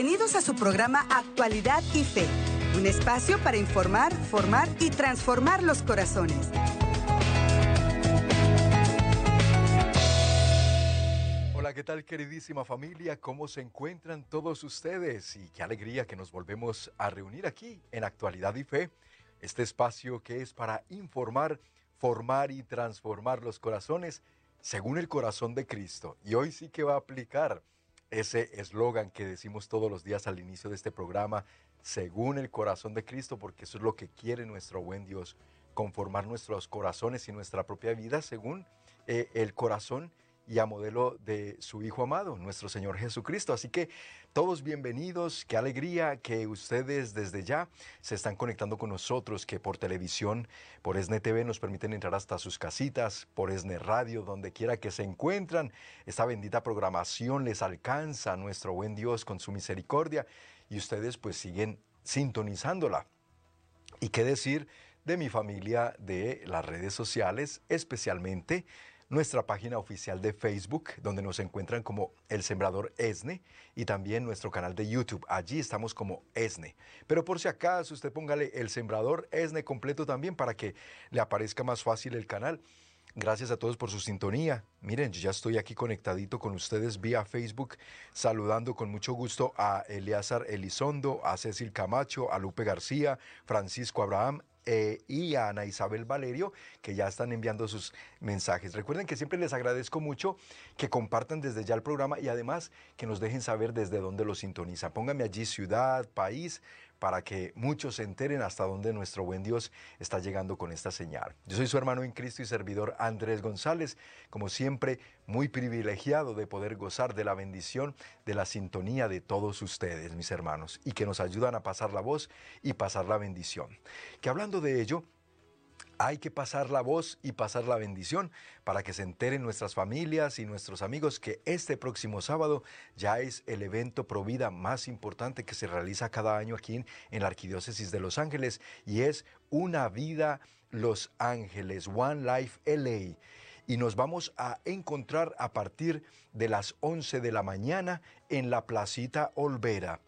Bienvenidos a su programa Actualidad y Fe, un espacio para informar, formar y transformar los corazones. Hola, ¿qué tal queridísima familia? ¿Cómo se encuentran todos ustedes? Y qué alegría que nos volvemos a reunir aquí en Actualidad y Fe, este espacio que es para informar, formar y transformar los corazones según el corazón de Cristo. Y hoy sí que va a aplicar ese eslogan que decimos todos los días al inicio de este programa, según el corazón de Cristo, porque eso es lo que quiere nuestro buen Dios, conformar nuestros corazones y nuestra propia vida según eh, el corazón y a modelo de su Hijo amado, nuestro Señor Jesucristo. Así que todos bienvenidos, qué alegría que ustedes desde ya se están conectando con nosotros, que por televisión, por ESNE TV nos permiten entrar hasta sus casitas, por ESNE Radio, donde quiera que se encuentran. Esta bendita programación les alcanza a nuestro buen Dios con su misericordia y ustedes pues siguen sintonizándola. ¿Y qué decir de mi familia de las redes sociales, especialmente nuestra página oficial de Facebook, donde nos encuentran como El Sembrador ESNE, y también nuestro canal de YouTube. Allí estamos como ESNE. Pero por si acaso, usted póngale El Sembrador ESNE completo también para que le aparezca más fácil el canal. Gracias a todos por su sintonía. Miren, ya estoy aquí conectadito con ustedes vía Facebook, saludando con mucho gusto a Eleazar Elizondo, a Cecil Camacho, a Lupe García, Francisco Abraham, eh, y a Ana Isabel Valerio, que ya están enviando sus mensajes. Recuerden que siempre les agradezco mucho que compartan desde ya el programa y además que nos dejen saber desde dónde lo sintonizan. Pónganme allí ciudad, país, para que muchos se enteren hasta dónde nuestro buen Dios está llegando con esta señal. Yo soy su hermano en Cristo y servidor Andrés González, como siempre muy privilegiado de poder gozar de la bendición, de la sintonía de todos ustedes, mis hermanos, y que nos ayudan a pasar la voz y pasar la bendición. Que hablando de ello, hay que pasar la voz y pasar la bendición para que se enteren nuestras familias y nuestros amigos que este próximo sábado ya es el evento Provida más importante que se realiza cada año aquí en, la Arquidiócesis de Los Ángeles y es Una Vida Los Ángeles, One Life LA y nos vamos a encontrar a partir de las 11 de la mañana en la Placita Olvera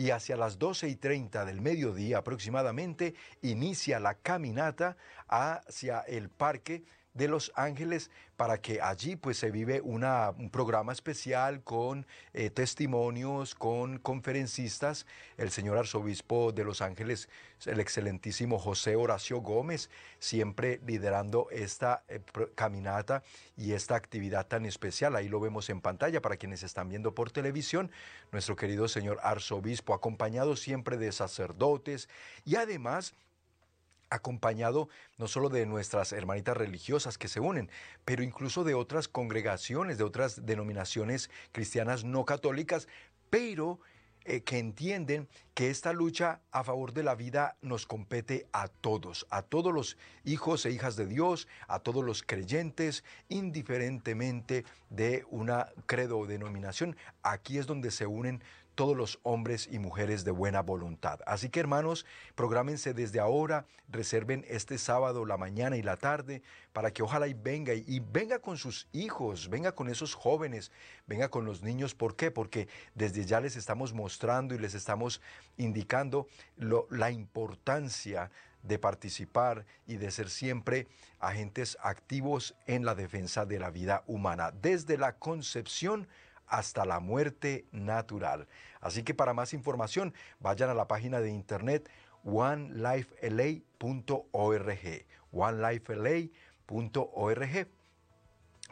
y hacia las 12 y 30 del mediodía aproximadamente inicia la caminata hacia el parque de Los Ángeles para que allí pues se vive una, un programa especial con eh, testimonios, con conferencistas, el señor arzobispo de Los Ángeles, el excelentísimo José Horacio Gómez, siempre liderando esta eh, caminata y esta actividad tan especial. Ahí lo vemos en pantalla para quienes están viendo por televisión, nuestro querido señor arzobispo, acompañado siempre de sacerdotes y además acompañado no solo de nuestras hermanitas religiosas que se unen, pero incluso de otras congregaciones, de otras denominaciones cristianas no católicas, pero eh, que entienden que esta lucha a favor de la vida nos compete a todos, a todos los hijos e hijas de Dios, a todos los creyentes, indiferentemente de una credo o denominación. Aquí es donde se unen todos los hombres y mujeres de buena voluntad. Así que hermanos, prográmense desde ahora, reserven este sábado la mañana y la tarde para que ojalá y venga y, venga con sus hijos, venga con esos jóvenes, venga con los niños. ¿Por qué? Porque desde ya les estamos mostrando y les estamos indicando la importancia de participar y de ser siempre agentes activos en la defensa de la vida humana, desde la concepción hasta la muerte natural. Así que para más información, vayan a la página de internet onelifela.org, onelifela.org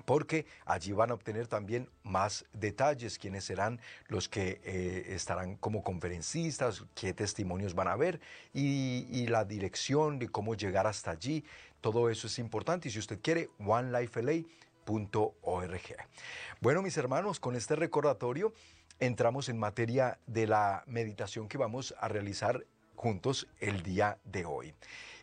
porque allí van a obtener también más detalles, quiénes serán los que eh, estarán como conferencistas, qué testimonios van a ver y, la dirección de cómo llegar hasta allí. Todo eso es importante y si usted quiere, Bueno, mis hermanos, con este recordatorio entramos en materia de la meditación que vamos a realizar juntos el día de hoy.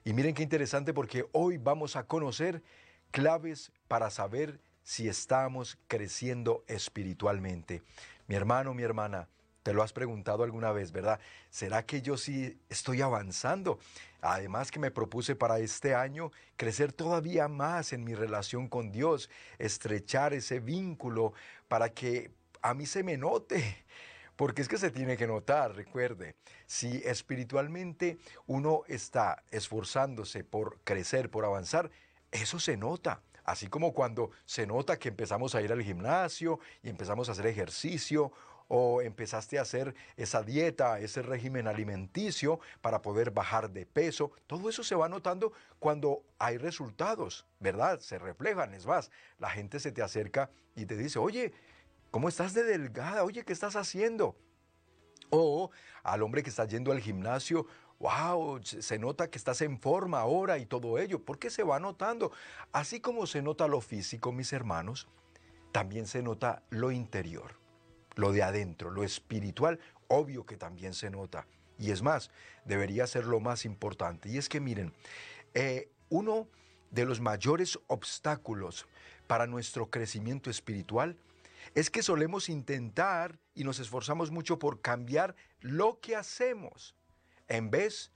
Y miren qué interesante porque hoy vamos a conocer claves para saber si estamos creciendo espiritualmente. Mi hermano, mi hermana, te lo has preguntado alguna vez, ¿verdad? ¿Será que yo sí estoy avanzando? Además que me propuse para este año crecer todavía más en mi relación con Dios, estrechar ese vínculo para que a mí se me note, porque es que se tiene que notar, recuerde, si espiritualmente uno está esforzándose por crecer, por avanzar, eso se nota. Así como cuando se nota que empezamos a ir al gimnasio y empezamos a hacer ejercicio o empezaste a hacer esa dieta, ese régimen alimenticio para poder bajar de peso. Todo eso se va notando cuando hay resultados, ¿verdad? Se reflejan, es más, la gente se te acerca y te dice, oye, ¿cómo estás de delgada? Oye, ¿qué estás haciendo? O al hombre que está yendo al gimnasio, wow, se nota que estás en forma ahora y todo ello, porque se va notando. Así como se nota lo físico, mis hermanos, también se nota lo interior lo de adentro, lo espiritual, obvio que también se nota. Y es más, debería ser lo más importante. Y es que miren, eh, uno de los mayores obstáculos para nuestro crecimiento espiritual es que solemos intentar y nos esforzamos mucho por cambiar lo que hacemos en vez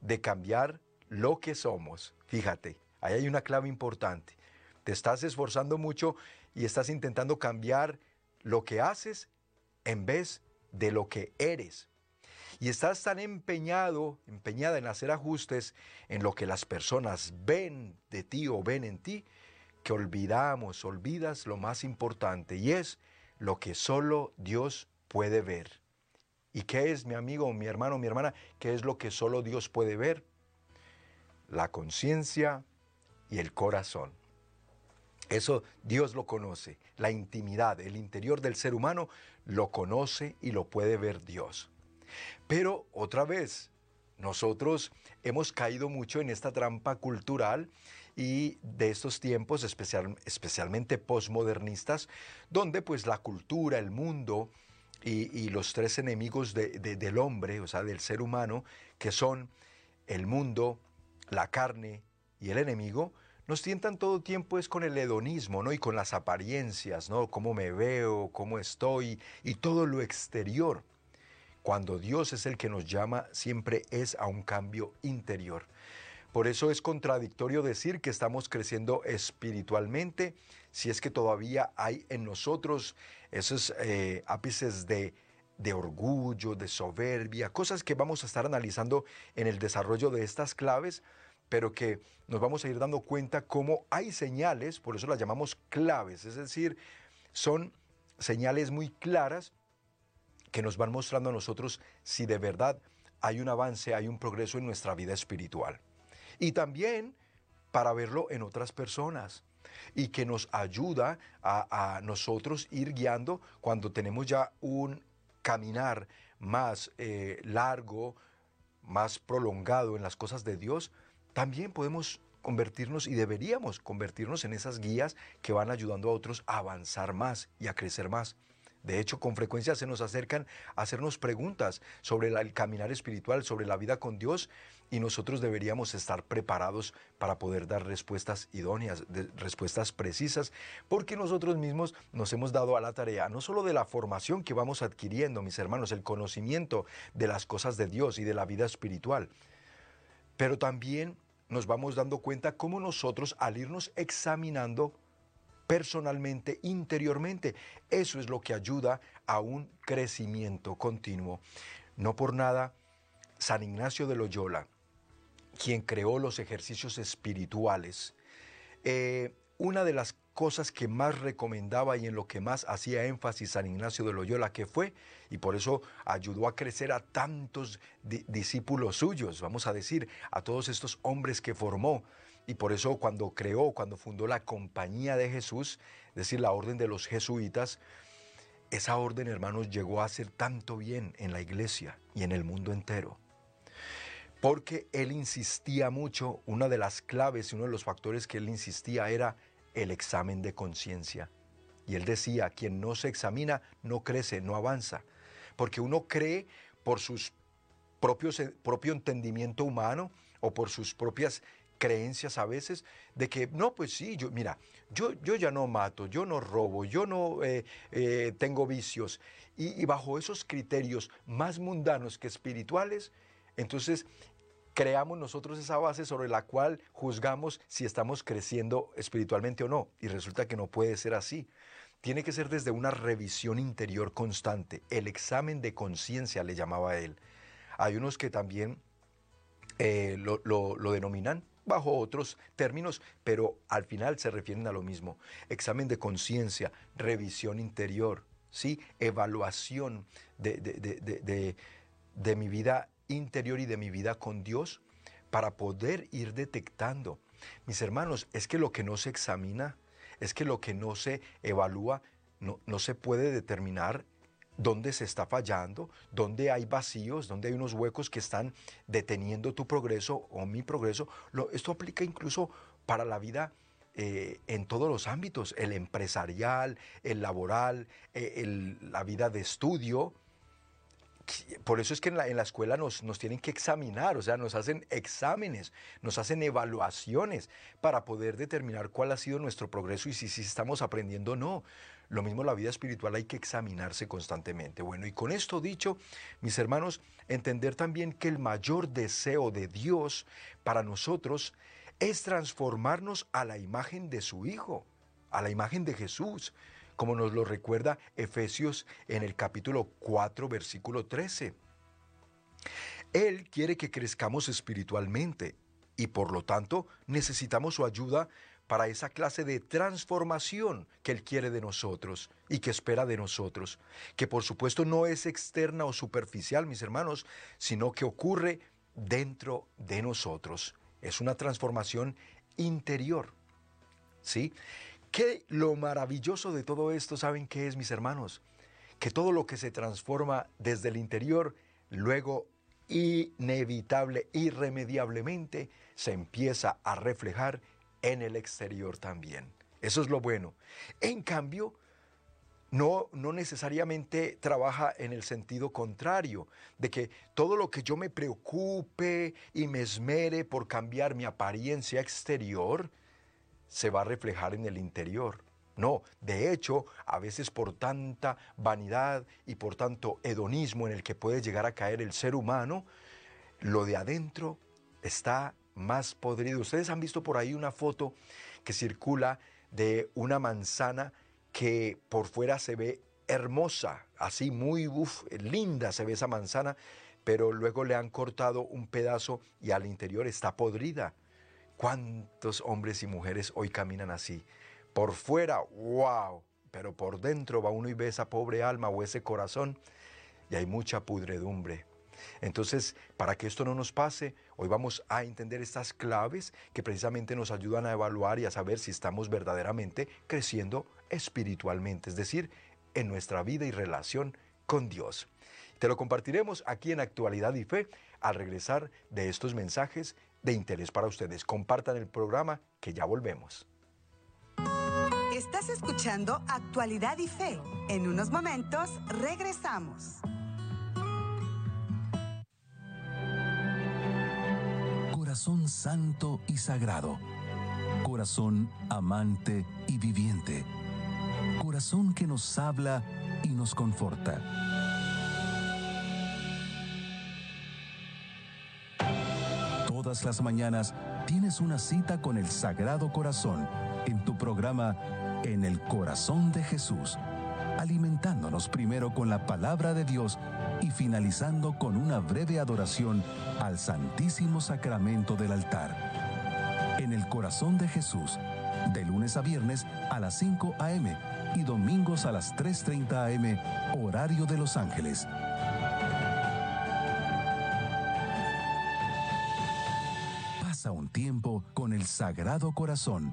de cambiar lo que somos. Fíjate, ahí hay una clave importante. Te estás esforzando mucho y estás intentando cambiar lo que haces en vez de lo que eres. Y estás tan empeñado, empeñada en hacer ajustes en lo que las personas ven de ti o ven en ti, que olvidamos, olvidas lo más importante y es lo que solo Dios puede ver. ¿Y qué es, mi amigo, mi hermano, mi hermana? ¿Qué es lo que solo Dios puede ver? La conciencia y el corazón. Eso Dios lo conoce. La intimidad, el interior del ser humano lo conoce y lo puede ver Dios. Pero otra vez, nosotros hemos caído mucho en esta trampa cultural y de estos tiempos, especial, especialmente posmodernistas, donde pues la cultura, el mundo y, los tres enemigos del hombre, o sea, del ser humano, que son el mundo, la carne y el enemigo, nos tientan todo tiempo es con el hedonismo, ¿no? Y con las apariencias, ¿no? Cómo me veo, cómo estoy y todo lo exterior. Cuando Dios es el que nos llama, siempre es a un cambio interior. Por eso es contradictorio decir que estamos creciendo espiritualmente si es que todavía hay en nosotros esos eh, ápices de, de orgullo, de soberbia, cosas que vamos a estar analizando en el desarrollo de estas claves pero que nos vamos a ir dando cuenta cómo hay señales, por eso las llamamos claves, es decir, son señales muy claras que nos van mostrando a nosotros si de verdad hay un avance, hay un progreso en nuestra vida espiritual. Y también para verlo en otras personas y que nos ayuda a, nosotros ir guiando cuando tenemos ya un caminar más eh, largo, más prolongado en las cosas de Dios, también podemos convertirnos y deberíamos convertirnos en esas guías que van ayudando a otros a avanzar más y a crecer más. De hecho, con frecuencia se nos acercan a hacernos preguntas sobre el caminar espiritual, sobre la vida con Dios, y nosotros deberíamos estar preparados para poder dar respuestas idóneas, respuestas precisas, porque nosotros mismos nos hemos dado a la tarea no solo de la formación que vamos adquiriendo, mis hermanos, el conocimiento de las cosas de Dios y de la vida espiritual, pero también nos vamos dando cuenta cómo nosotros al irnos examinando personalmente, interiormente, eso es lo que ayuda a un crecimiento continuo. No por nada, San Ignacio de Loyola, quien creó los ejercicios espirituales, eh, una de las cosas que más recomendaba y en lo que más hacía énfasis San Ignacio de Loyola, que fue, y por eso ayudó a crecer a tantos discípulos suyos, vamos a decir, a todos estos hombres que formó. Y por eso cuando creó, cuando fundó la Compañía de Jesús, es decir, la orden de los jesuitas, esa orden, hermanos, llegó a hacer tanto bien en la iglesia y en el mundo entero. Porque él insistía mucho, una de las claves y uno de los factores que él insistía era el examen de conciencia. Y él decía, quien no se examina no crece, no avanza, porque uno cree por sus propios propio entendimiento humano o por sus propias creencias a veces de que no, pues sí, yo mira, yo, yo ya no mato, yo no robo, yo no eh, eh, tengo vicios y bajo esos criterios más mundanos que espirituales, entonces creamos nosotros esa base sobre la cual juzgamos si estamos creciendo espiritualmente o no. Y resulta que no puede ser así. tiene que ser desde una revisión interior constante. El examen de conciencia le llamaba él. Hay unos que también eh, lo, lo denominan bajo otros términos, pero al final se refieren a lo mismo. Examen de conciencia, revisión interior, ¿sí? evaluación de, de, mi vida interior y de mi vida con Dios para poder ir detectando. Mis hermanos, es que lo que no se examina, es que lo que no se evalúa, no, no se puede determinar dónde se está fallando, dónde hay vacíos, dónde hay unos huecos que están deteniendo tu progreso o mi progreso. esto aplica incluso para la vida eh, en todos los ámbitos, el empresarial, el laboral, eh, la vida de estudio. Por eso es que en la, escuela nos, tienen que examinar, o sea, nos hacen exámenes, nos hacen evaluaciones para poder determinar cuál ha sido nuestro progreso y si, si estamos aprendiendo o no. Lo mismo la vida espiritual hay que examinarse constantemente. Bueno, y con esto dicho, mis hermanos, entender también que el mayor deseo de Dios para nosotros es transformarnos a la imagen de su Hijo, a la imagen de Jesús, como nos lo recuerda Efesios en el capítulo 4, versículo 13. Él quiere que crezcamos espiritualmente y por lo tanto necesitamos su ayuda para esa clase de transformación que Él quiere de nosotros y que espera de nosotros, que por supuesto no es externa o superficial, mis hermanos, sino que ocurre dentro de nosotros. Es una transformación interior. ¿Sí? Que lo maravilloso de todo esto, ¿saben qué es, mis hermanos? Que todo lo que se transforma desde el interior, luego inevitable, irremediablemente, se empieza a reflejar en el exterior también. Eso es lo bueno. En cambio, no, no, necesariamente trabaja en el sentido contrario, de que todo lo que yo me preocupe y me esmere por cambiar mi apariencia exterior, se va a reflejar en el interior. No, de hecho, a veces por tanta vanidad y por tanto hedonismo en el que puede llegar a caer el ser humano, lo de adentro está más podrido. Ustedes han visto por ahí una foto que circula de una manzana que por fuera se ve hermosa, así muy linda se ve esa manzana, pero luego le han cortado un pedazo y al interior está podrida. ¿Cuántos hombres y mujeres hoy caminan así? Por fuera, wow, pero por dentro va uno y ve esa pobre alma o ese corazón y hay mucha pudredumbre. Entonces, para que esto no nos pase, hoy vamos a entender estas claves que precisamente nos ayudan a evaluar y a saber si estamos verdaderamente creciendo espiritualmente, es decir, en nuestra vida y relación con Dios. Te lo compartiremos aquí en Actualidad y Fe al regresar de estos mensajes de interés para ustedes. Compartan el programa que ya volvemos. Estás escuchando Actualidad y Fe. En unos momentos regresamos. corazón santo y sagrado, corazón amante y viviente, corazón que nos habla y nos conforta. Todas las mañanas tienes una cita con el Sagrado Corazón en tu programa En el Corazón de Jesús, alimentándonos primero con la palabra de Dios y finalizando con una breve adoración al Santísimo Sacramento del altar. En el corazón de Jesús, de lunes a viernes a las 5 a.m. y domingos a las 3.30 a.m., horario de Los Ángeles. Sagrado Corazón,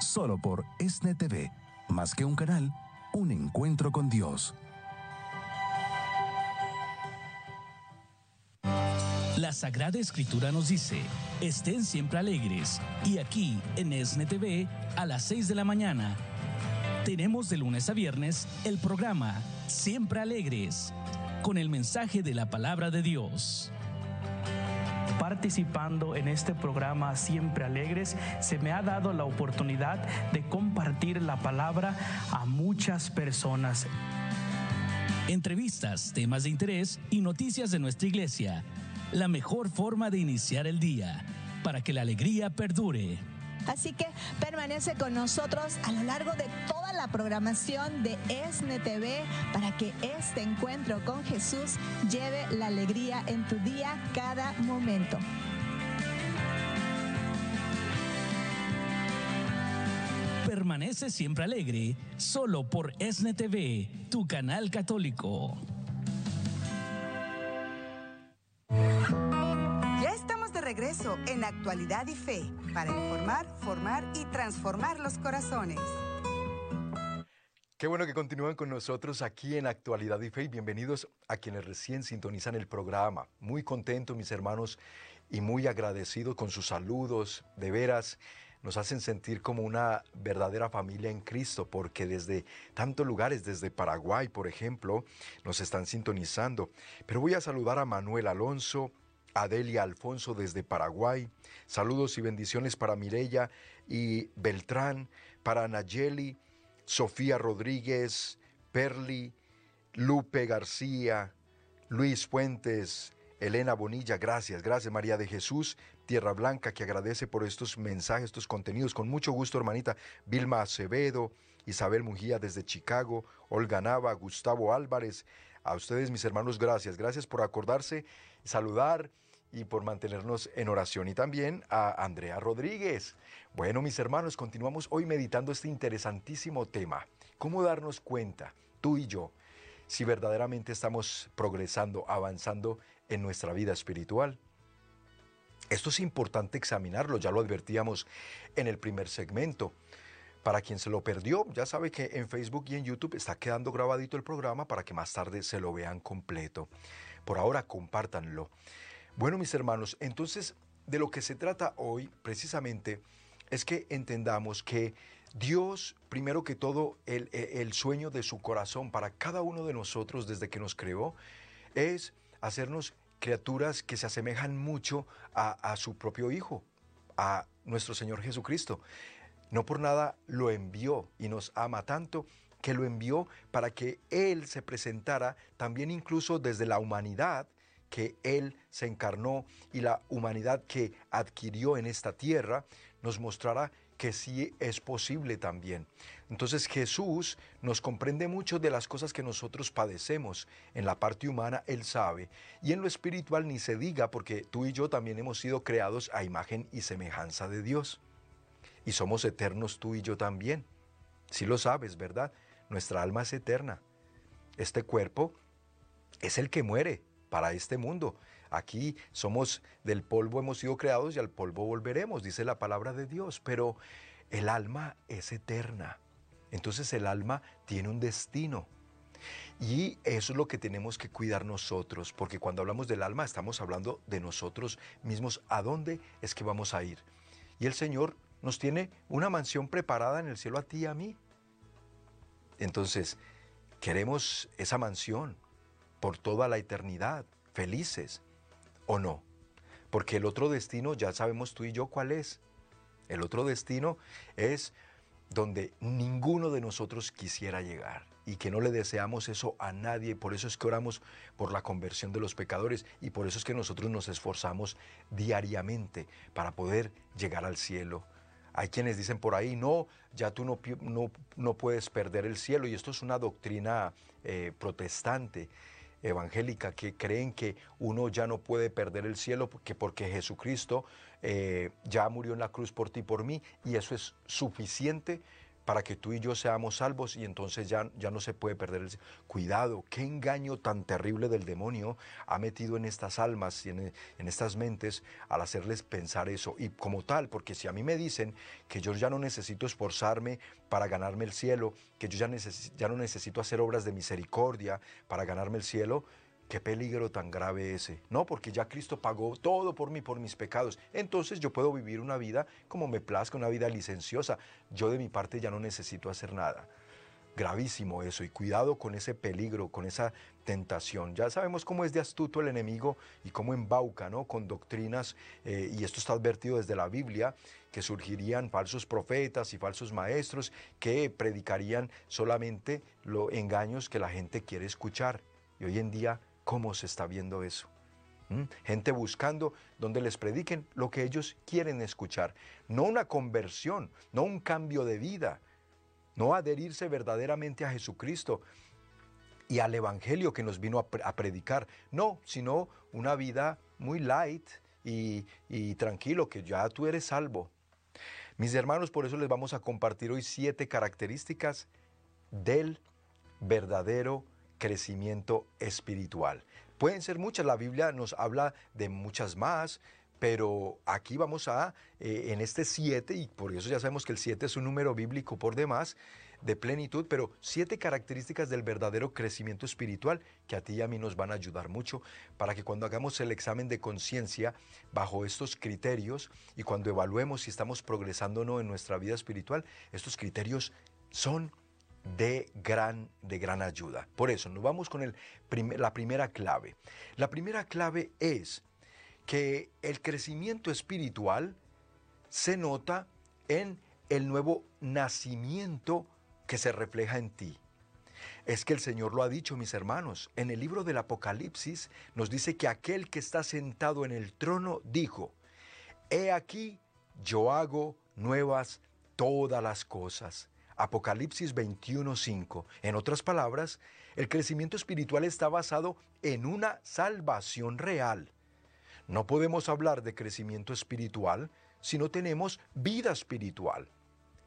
solo por ESNE TV, más que un canal, un encuentro con Dios. La Sagrada Escritura nos dice, estén siempre alegres. Y aquí, en ESNE TV, a las 6 de la mañana, tenemos de lunes a viernes el programa Siempre Alegres, con el mensaje de la palabra de Dios participando en este programa Siempre Alegres, se me ha dado la oportunidad de compartir la palabra a muchas personas. Entrevistas, temas de interés y noticias de nuestra iglesia la mejor forma de iniciar el día para que la alegría perdure. Así que permanece con nosotros a lo largo de toda la programación de ESNE TV para que este encuentro con Jesús lleve la alegría en tu día cada momento. Permanece siempre alegre, solo por ESNE TV, tu canal católico. Regreso en Actualidad y Fe para informar, formar y transformar los corazones. Qué bueno que continúan con nosotros aquí en Actualidad y Fe y bienvenidos a quienes recién sintonizan el programa. Muy contento, mis hermanos, y muy agradecido con sus saludos. De veras, nos hacen sentir como una verdadera familia en Cristo, porque desde tantos lugares, desde Paraguay, por ejemplo, nos están sintonizando. Pero voy a saludar a Manuel Alonso, a Delia Alfonso desde Paraguay. Saludos y bendiciones para Mirella y Beltrán, para Nayeli, Sofía Rodríguez, Perli, Lupe García, Luis Fuentes, Elena Bonilla, gracias, gracias María de Jesús, Tierra Blanca, que agradece por estos mensajes, estos contenidos. Con mucho gusto, hermanita Vilma Acevedo, Isabel Mujía desde Chicago, Olga Nava, Gustavo Álvarez. A ustedes, mis hermanos, gracias. Gracias por acordarse, saludar y por mantenernos en oración. Y también a Andrea Rodríguez. Bueno, mis hermanos, continuamos hoy meditando este interesantísimo tema. ¿Cómo darnos cuenta, tú y yo, si verdaderamente estamos progresando, avanzando en nuestra vida espiritual? Esto es importante examinarlo, ya lo advertíamos en el primer segmento. Para quien se lo perdió, ya sabe que en Facebook y en YouTube está quedando grabadito el programa para que más tarde se lo vean completo. Por ahora, compártanlo. Bueno, mis hermanos, entonces de lo que se trata hoy precisamente es que entendamos que Dios, primero que todo, el, el, sueño de su corazón para cada uno de nosotros desde que nos creó es hacernos criaturas que se asemejan mucho a su propio Hijo, a nuestro Señor Jesucristo. No por nada lo envió y nos ama tanto que lo envió para que Él se presentara también incluso desde la humanidad que Él se encarnó y la humanidad que adquirió en esta tierra, nos mostrará que sí es posible también. Entonces Jesús nos comprende mucho de las cosas que nosotros padecemos. En la parte humana Él sabe. Y en lo espiritual ni se diga porque tú y yo también hemos sido creados a imagen y semejanza de Dios. Y somos eternos tú y yo también. Si lo sabes, ¿verdad? Nuestra alma es eterna. Este cuerpo es el que muere para este mundo. Aquí somos del polvo hemos sido creados y al polvo volveremos, dice la palabra de Dios, pero el alma es eterna. Entonces el alma tiene un destino. Y eso es lo que tenemos que cuidar nosotros, porque cuando hablamos del alma estamos hablando de nosotros mismos, a dónde es que vamos a ir. Y el Señor nos tiene una mansión preparada en el cielo a ti y a mí. Entonces, queremos esa mansión por toda la eternidad, felices o no. Porque el otro destino ya sabemos tú y yo cuál es. El otro destino es donde ninguno de nosotros quisiera llegar y que no le deseamos eso a nadie. Por eso es que oramos por la conversión de los pecadores y por eso es que nosotros nos esforzamos diariamente para poder llegar al cielo. Hay quienes dicen por ahí, no, ya tú no, no, no puedes perder el cielo y esto es una doctrina eh, protestante evangélica que creen que uno ya no puede perder el cielo porque, porque Jesucristo eh, ya murió en la cruz por ti y por mí y eso es suficiente para que tú y yo seamos salvos y entonces ya, ya no se puede perder el Cuidado, qué engaño tan terrible del demonio ha metido en estas almas y en, en, estas mentes al hacerles pensar eso. Y como tal, porque si a mí me dicen que yo ya no necesito esforzarme para ganarme el cielo, que yo ya, ya no necesito hacer obras de misericordia para ganarme el cielo, Qué peligro tan grave ese. No, porque ya Cristo pagó todo por mí, por mis pecados. Entonces yo puedo vivir una vida como me plazca, una vida licenciosa. Yo de mi parte ya no necesito hacer nada. Gravísimo eso y cuidado con ese peligro, con esa tentación. Ya sabemos cómo es de astuto el enemigo y cómo embauca, ¿no? Con doctrinas, eh, y esto está advertido desde la Biblia, que surgirían falsos profetas y falsos maestros que predicarían solamente los engaños que la gente quiere escuchar. Y hoy en día ¿Cómo se está viendo eso? Gente buscando donde les prediquen lo que ellos quieren escuchar. No una conversión, no un cambio de vida, no adherirse verdaderamente a Jesucristo y al Evangelio que nos vino a, predicar. No, sino una vida muy light y, y tranquilo, que ya tú eres salvo. Mis hermanos, por eso les vamos a compartir hoy siete características del verdadero crecimiento espiritual. Pueden ser muchas, la Biblia nos habla de muchas más, pero aquí vamos a, eh, en este 7, y por eso ya sabemos que el 7 es un número bíblico por demás, de plenitud, pero siete características del verdadero crecimiento espiritual que a ti y a mí nos van a ayudar mucho para que cuando hagamos el examen de conciencia bajo estos criterios y cuando evaluemos si estamos progresando o no en nuestra vida espiritual, estos criterios son de gran, de gran ayuda. Por eso nos vamos con el la primera clave. La primera clave es que el crecimiento espiritual se nota en el nuevo nacimiento que se refleja en ti. Es que el Señor lo ha dicho, mis hermanos. En el libro del Apocalipsis nos dice que aquel que está sentado en el trono dijo, He aquí, yo hago nuevas todas las cosas. Apocalipsis 21:5. En otras palabras, el crecimiento espiritual está basado en una salvación real. No podemos hablar de crecimiento espiritual si no tenemos vida espiritual,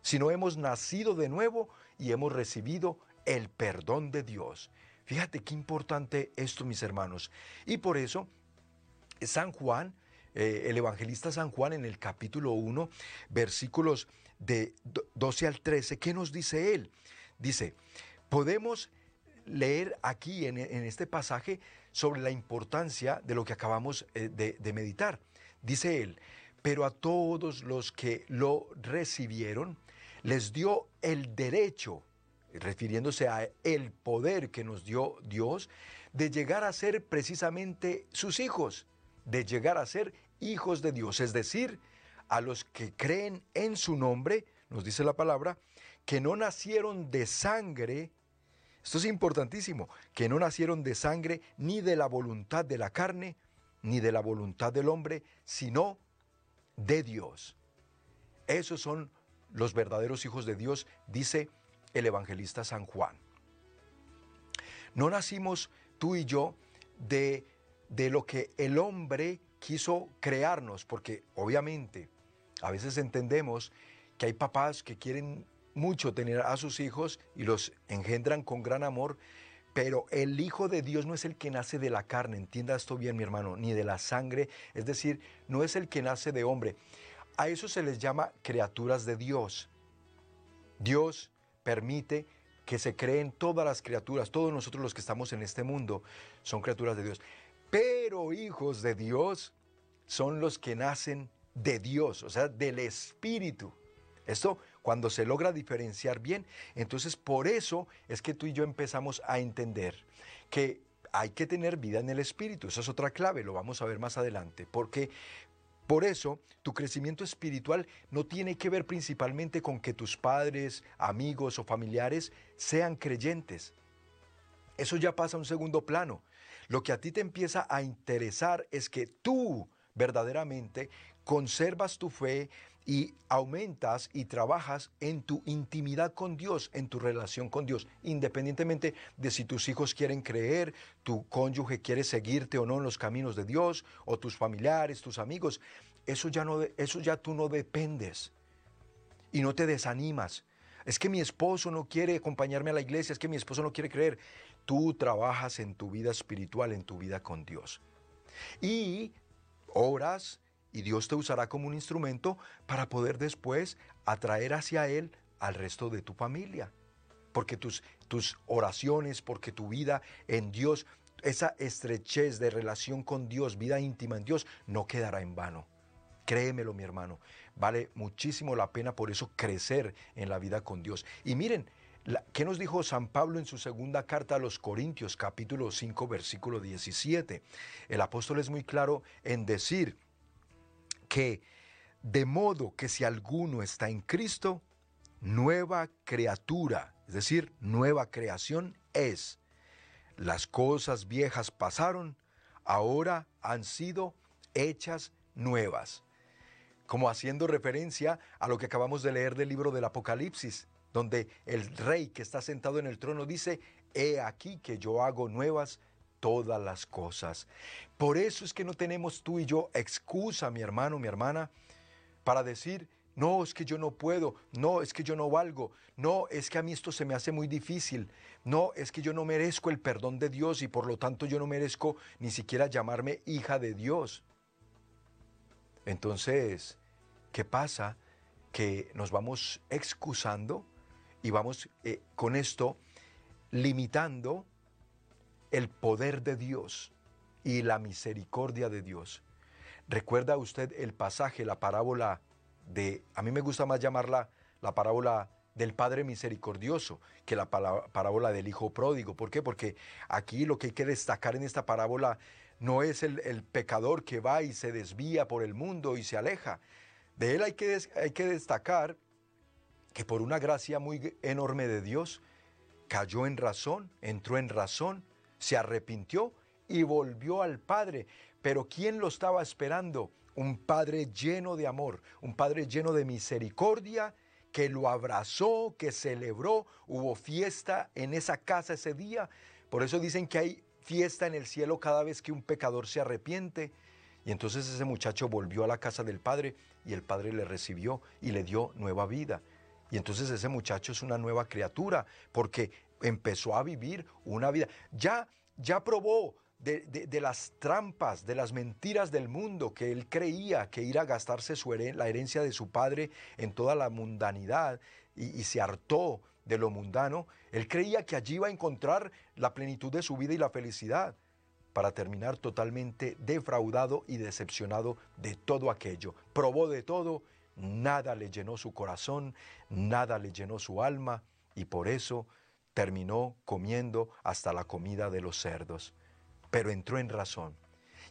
si no hemos nacido de nuevo y hemos recibido el perdón de Dios. Fíjate qué importante esto, mis hermanos. Y por eso, San Juan, eh, el evangelista San Juan en el capítulo 1, versículos de 12 al 13, ¿qué nos dice él? Dice, podemos leer aquí en, este pasaje sobre la importancia de lo que acabamos eh, de, de meditar. Dice él, pero a todos los que lo recibieron, les dio el derecho, refiriéndose a el poder que nos dio Dios, de llegar a ser precisamente sus hijos, de llegar a ser hijos de Dios, es decir, a los que creen en su nombre, nos dice la palabra, que no nacieron de sangre, esto es importantísimo, que no nacieron de sangre ni de la voluntad de la carne, ni de la voluntad del hombre, sino de Dios. Esos son los verdaderos hijos de Dios, dice el evangelista San Juan. No nacimos tú y yo de, de lo que el hombre quiso crearnos, porque obviamente a veces entendemos que hay papás que quieren mucho tener a sus hijos y los engendran con gran amor, pero el Hijo de Dios no es el que nace de la carne, entienda esto bien mi hermano, ni de la sangre, es decir, no es el que nace de hombre. A eso se les llama criaturas de Dios. Dios permite que se creen todas las criaturas, todos nosotros los que estamos en este mundo son criaturas de Dios. Pero hijos de Dios son los que nacen de Dios, o sea, del Espíritu. Esto cuando se logra diferenciar bien, entonces por eso es que tú y yo empezamos a entender que hay que tener vida en el Espíritu. Esa es otra clave, lo vamos a ver más adelante, porque por eso tu crecimiento espiritual no tiene que ver principalmente con que tus padres, amigos o familiares sean creyentes. Eso ya pasa a un segundo plano. Lo que a ti te empieza a interesar es que tú verdaderamente conservas tu fe y aumentas y trabajas en tu intimidad con Dios, en tu relación con Dios, independientemente de si tus hijos quieren creer, tu cónyuge quiere seguirte o no en los caminos de Dios, o tus familiares, tus amigos, eso ya no eso ya tú no dependes y no te desanimas. Es que mi esposo no quiere acompañarme a la iglesia, es que mi esposo no quiere creer. Tú trabajas en tu vida espiritual, en tu vida con Dios. Y oras, y Dios te usará como un instrumento para poder después atraer hacia Él al resto de tu familia. Porque tus, tus oraciones, porque tu vida en Dios, esa estrechez de relación con Dios, vida íntima en Dios, no quedará en vano. Créemelo, mi hermano. Vale muchísimo la pena por eso crecer en la vida con Dios. Y miren, ¿qué nos dijo San Pablo en su segunda carta a los Corintios, capítulo 5, versículo 17? El apóstol es muy claro en decir, que de modo que si alguno está en Cristo, nueva criatura, es decir, nueva creación es. Las cosas viejas pasaron, ahora han sido hechas nuevas. Como haciendo referencia a lo que acabamos de leer del libro del Apocalipsis, donde el rey que está sentado en el trono dice, he aquí que yo hago nuevas todas las cosas. Por eso es que no tenemos tú y yo excusa, mi hermano, mi hermana, para decir, no, es que yo no puedo, no, es que yo no valgo, no, es que a mí esto se me hace muy difícil, no, es que yo no merezco el perdón de Dios y por lo tanto yo no merezco ni siquiera llamarme hija de Dios. Entonces, ¿qué pasa? Que nos vamos excusando y vamos eh, con esto limitando el poder de Dios y la misericordia de Dios. ¿Recuerda usted el pasaje, la parábola de, a mí me gusta más llamarla la parábola del Padre Misericordioso que la parábola del Hijo Pródigo. ¿Por qué? Porque aquí lo que hay que destacar en esta parábola no es el, pecador que va y se desvía por el mundo y se aleja. De él hay que, hay que destacar que por una gracia muy enorme de Dios, cayó en razón, entró en razón, se arrepintió y volvió al Padre. Pero ¿quién lo estaba esperando? Un Padre lleno de amor, un Padre lleno de misericordia, que lo abrazó, que celebró, hubo fiesta en esa casa ese día. Por eso dicen que hay fiesta en el cielo cada vez que un pecador se arrepiente. Y entonces ese muchacho volvió a la casa del Padre y el Padre le recibió y le dio nueva vida. Y entonces ese muchacho es una nueva criatura porque empezó a vivir una vida. Ya, ya probó de, las trampas, de las mentiras del mundo, que él creía que ir a gastarse su la herencia de su padre en toda la mundanidad y, y se hartó de lo mundano. Él creía que allí iba a encontrar la plenitud de su vida y la felicidad para terminar totalmente defraudado y decepcionado de todo aquello. Probó de todo, nada le llenó su corazón, nada le llenó su alma y por eso terminó comiendo hasta la comida de los cerdos, pero entró en razón.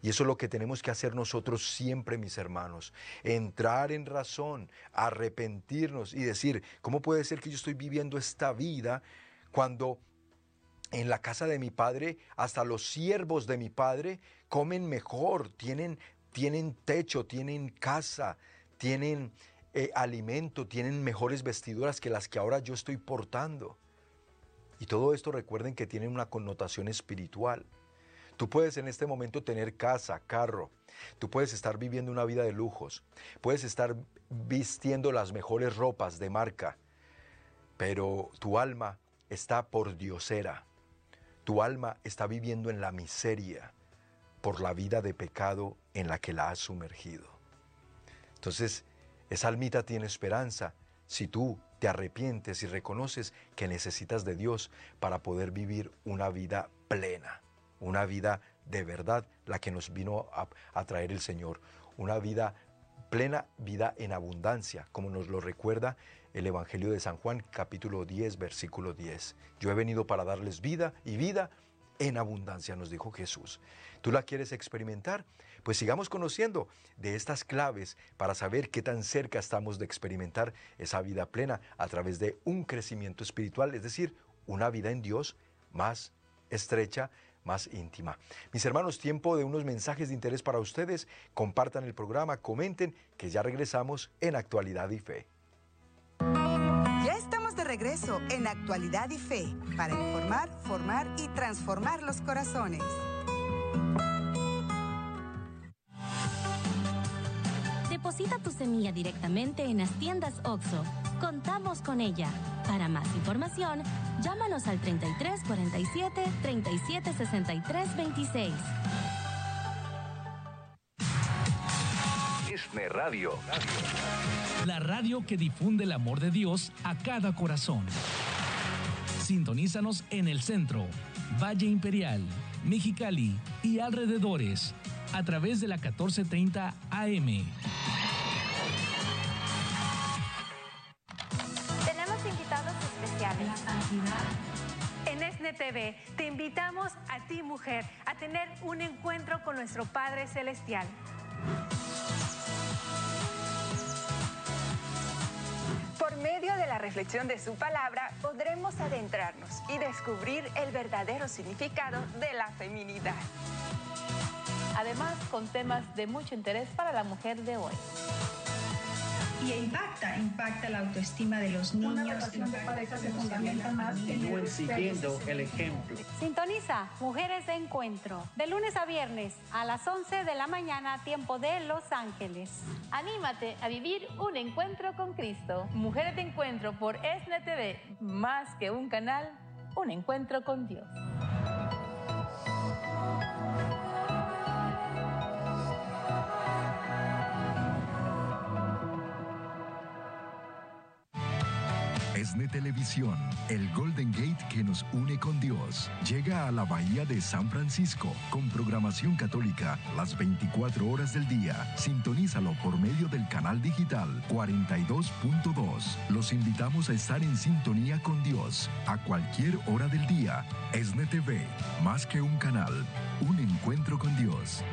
Y eso es lo que tenemos que hacer nosotros siempre, mis hermanos. Entrar en razón, arrepentirnos y decir, ¿cómo puede ser que yo estoy viviendo esta vida cuando en la casa de mi padre hasta los siervos de mi padre comen mejor, tienen, tienen techo, tienen casa, tienen eh, alimento, tienen mejores vestiduras que las que ahora yo estoy portando? Y todo esto recuerden que tiene una connotación espiritual. Tú puedes en este momento tener casa, carro, tú puedes estar viviendo una vida de lujos, puedes estar vistiendo las mejores ropas de marca, pero tu alma está por diosera, tu alma está viviendo en la miseria por la vida de pecado en la que la has sumergido. Entonces, esa almita tiene esperanza si tú te arrepientes y reconoces que necesitas de Dios para poder vivir una vida plena, una vida de verdad, la que nos vino a, traer el Señor, una vida plena, vida en abundancia, como nos lo recuerda el Evangelio de San Juan capítulo 10, versículo 10. Yo he venido para darles vida y vida en abundancia, nos dijo Jesús. ¿Tú la quieres experimentar? Pues sigamos conociendo de estas claves para saber qué tan cerca estamos de experimentar esa vida plena a través de un crecimiento espiritual, es decir, una vida en Dios más estrecha, más íntima. Mis hermanos, tiempo de unos mensajes de interés para ustedes. Compartan el programa, comenten, que ya regresamos en Actualidad y Fe. Ya estamos de regreso en Actualidad y Fe para informar, formar y transformar los corazones. Deposita tu semilla directamente en las tiendas OXO. Contamos con ella. Para más información, llámanos al 33 47 37 63 26. Isne Radio. La radio que difunde el amor de Dios a cada corazón. Sintonízanos en el centro, Valle Imperial, Mexicali y alrededores a través de la 1430 AM. SNTV te invitamos a ti, mujer, a tener un encuentro con nuestro Padre Celestial. Por medio de la reflexión de su palabra, podremos adentrarnos y descubrir el verdadero significado de la feminidad. además con temas de mucho interés para la mujer de hoy y impacta, impacta la autoestima de los niños. Una relación de pareja se fundamenta más en siguiendo el ejemplo. Sintoniza Mujeres de Encuentro, de lunes a viernes a las 11 de la mañana, tiempo de Los Ángeles. Anímate a vivir un encuentro con Cristo. Mujeres de Encuentro por SNTV, más que un canal, un encuentro con Dios. ESNE Televisión, el Golden Gate que nos une con Dios, llega a la Bahía de San Francisco con programación católica las 24 horas del día. Sintonízalo por medio del canal digital 42.2. Los invitamos a estar en sintonía con Dios a cualquier hora del día. ESNE TV, más que un canal, un encuentro con Dios.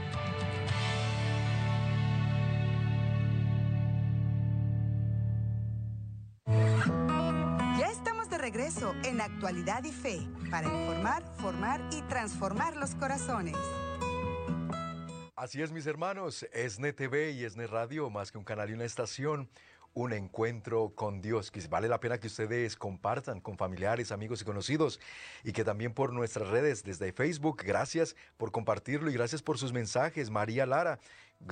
En Actualidad y Fe para informar, formar y transformar los corazones. Así es, mis hermanos, ESNE TV y ESNE Radio, más que un canal y una estación, un encuentro con Dios, que vale la pena que ustedes compartan con familiares, amigos y conocidos, y que también por nuestras redes desde Facebook, gracias por compartirlo y gracias por sus mensajes. María Lara,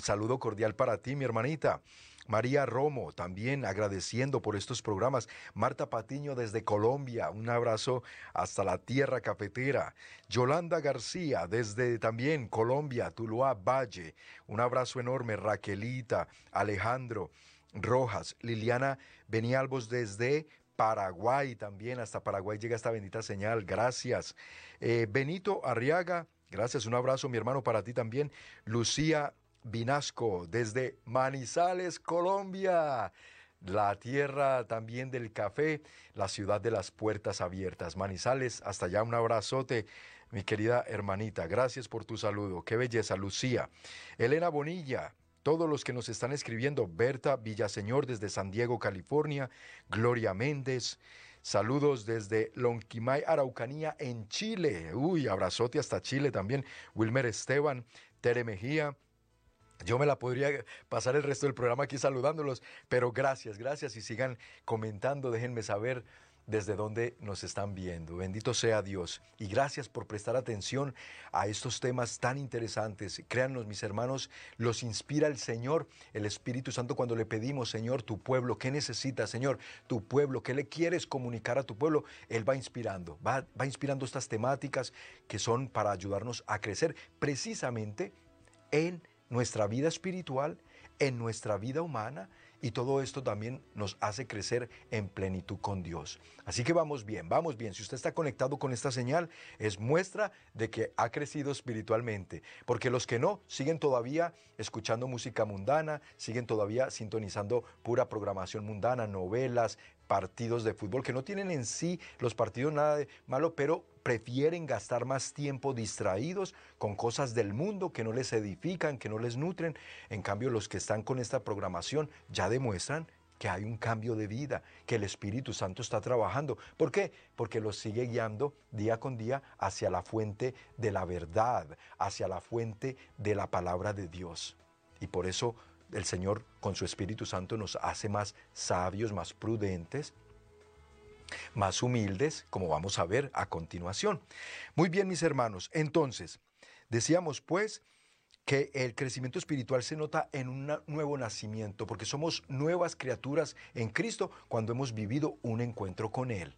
saludo cordial para ti, mi hermanita. María Romo, también agradeciendo por estos programas. Marta Patiño desde Colombia, un abrazo hasta la tierra cafetera. Yolanda García desde también Colombia, Tuluá Valle, un abrazo enorme. Raquelita, Alejandro Rojas, Liliana Benialbos desde Paraguay también, hasta Paraguay llega esta bendita señal, gracias. Eh, Benito Arriaga, gracias, un abrazo mi hermano para ti también. Lucía Vinasco, desde Manizales, Colombia, la tierra también del café, la ciudad de las puertas abiertas. Manizales, hasta allá un abrazote, mi querida hermanita. Gracias por tu saludo. Qué belleza, Lucía. Elena Bonilla, todos los que nos están escribiendo, Berta Villaseñor desde San Diego, California, Gloria Méndez. Saludos desde Lonquimay, Araucanía, en Chile. Uy, abrazote hasta Chile también. Wilmer Esteban, Tere Mejía, yo me la podría pasar el resto del programa aquí saludándolos, pero gracias, gracias y sigan comentando, déjenme saber desde dónde nos están viendo. Bendito sea Dios y gracias por prestar atención a estos temas tan interesantes. Créanos, mis hermanos, los inspira el Señor, el Espíritu Santo, cuando le pedimos, Señor, tu pueblo, ¿qué necesitas, Señor? Tu pueblo, ¿qué le quieres comunicar a tu pueblo? Él va inspirando, va, va inspirando estas temáticas que son para ayudarnos a crecer precisamente en nuestra vida espiritual, en nuestra vida humana y todo esto también nos hace crecer en plenitud con Dios. Así que vamos bien, vamos bien. Si usted está conectado con esta señal, es muestra de que ha crecido espiritualmente, porque los que no siguen todavía escuchando música mundana, siguen todavía sintonizando pura programación mundana, novelas, partidos de fútbol, que no tienen en sí los partidos nada de malo, pero prefieren gastar más tiempo distraídos con cosas del mundo que no les edifican, que no les nutren. En cambio, los que están con esta programación ya demuestran que hay un cambio de vida, que el Espíritu Santo está trabajando. ¿Por qué? Porque los sigue guiando día con día hacia la fuente de la verdad, hacia la fuente de la palabra de Dios. Y por eso el Señor con su Espíritu Santo nos hace más sabios, más prudentes, más humildes, como vamos a ver a continuación. Muy bien, mis hermanos, entonces, decíamos pues que el crecimiento espiritual se nota en un nuevo nacimiento, porque somos nuevas criaturas en Cristo cuando hemos vivido un encuentro con Él.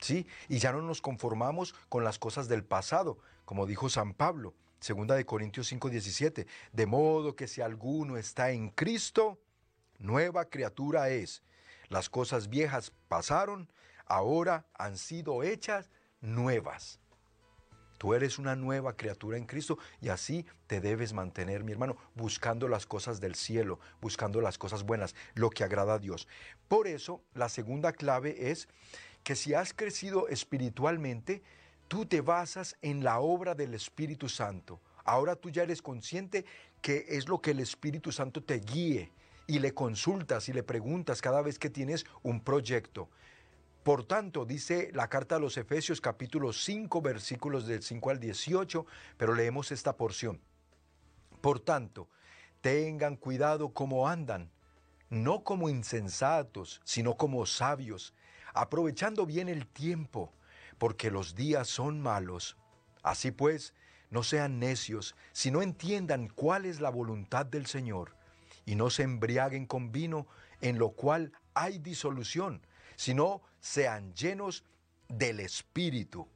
¿Sí? Y ya no nos conformamos con las cosas del pasado, como dijo San Pablo, Segunda de Corintios 5:17, de modo que si alguno está en Cristo, nueva criatura es. Las cosas viejas pasaron, ahora han sido hechas nuevas. Tú eres una nueva criatura en Cristo y así te debes mantener, mi hermano, buscando las cosas del cielo, buscando las cosas buenas, lo que agrada a Dios. Por eso, la segunda clave es que si has crecido espiritualmente, tú te basas en la obra del Espíritu Santo. Ahora tú ya eres consciente que es lo que el Espíritu Santo te guíe y le consultas y le preguntas cada vez que tienes un proyecto. Por tanto, dice la carta a los Efesios capítulo 5 versículos del 5 al 18, pero leemos esta porción. Por tanto, tengan cuidado como andan, no como insensatos, sino como sabios, aprovechando bien el tiempo, porque los días son malos. Así pues, no sean necios, sino entiendan cuál es la voluntad del Señor, y no se embriaguen con vino, en lo cual hay disolución, sino sean llenos del Espíritu.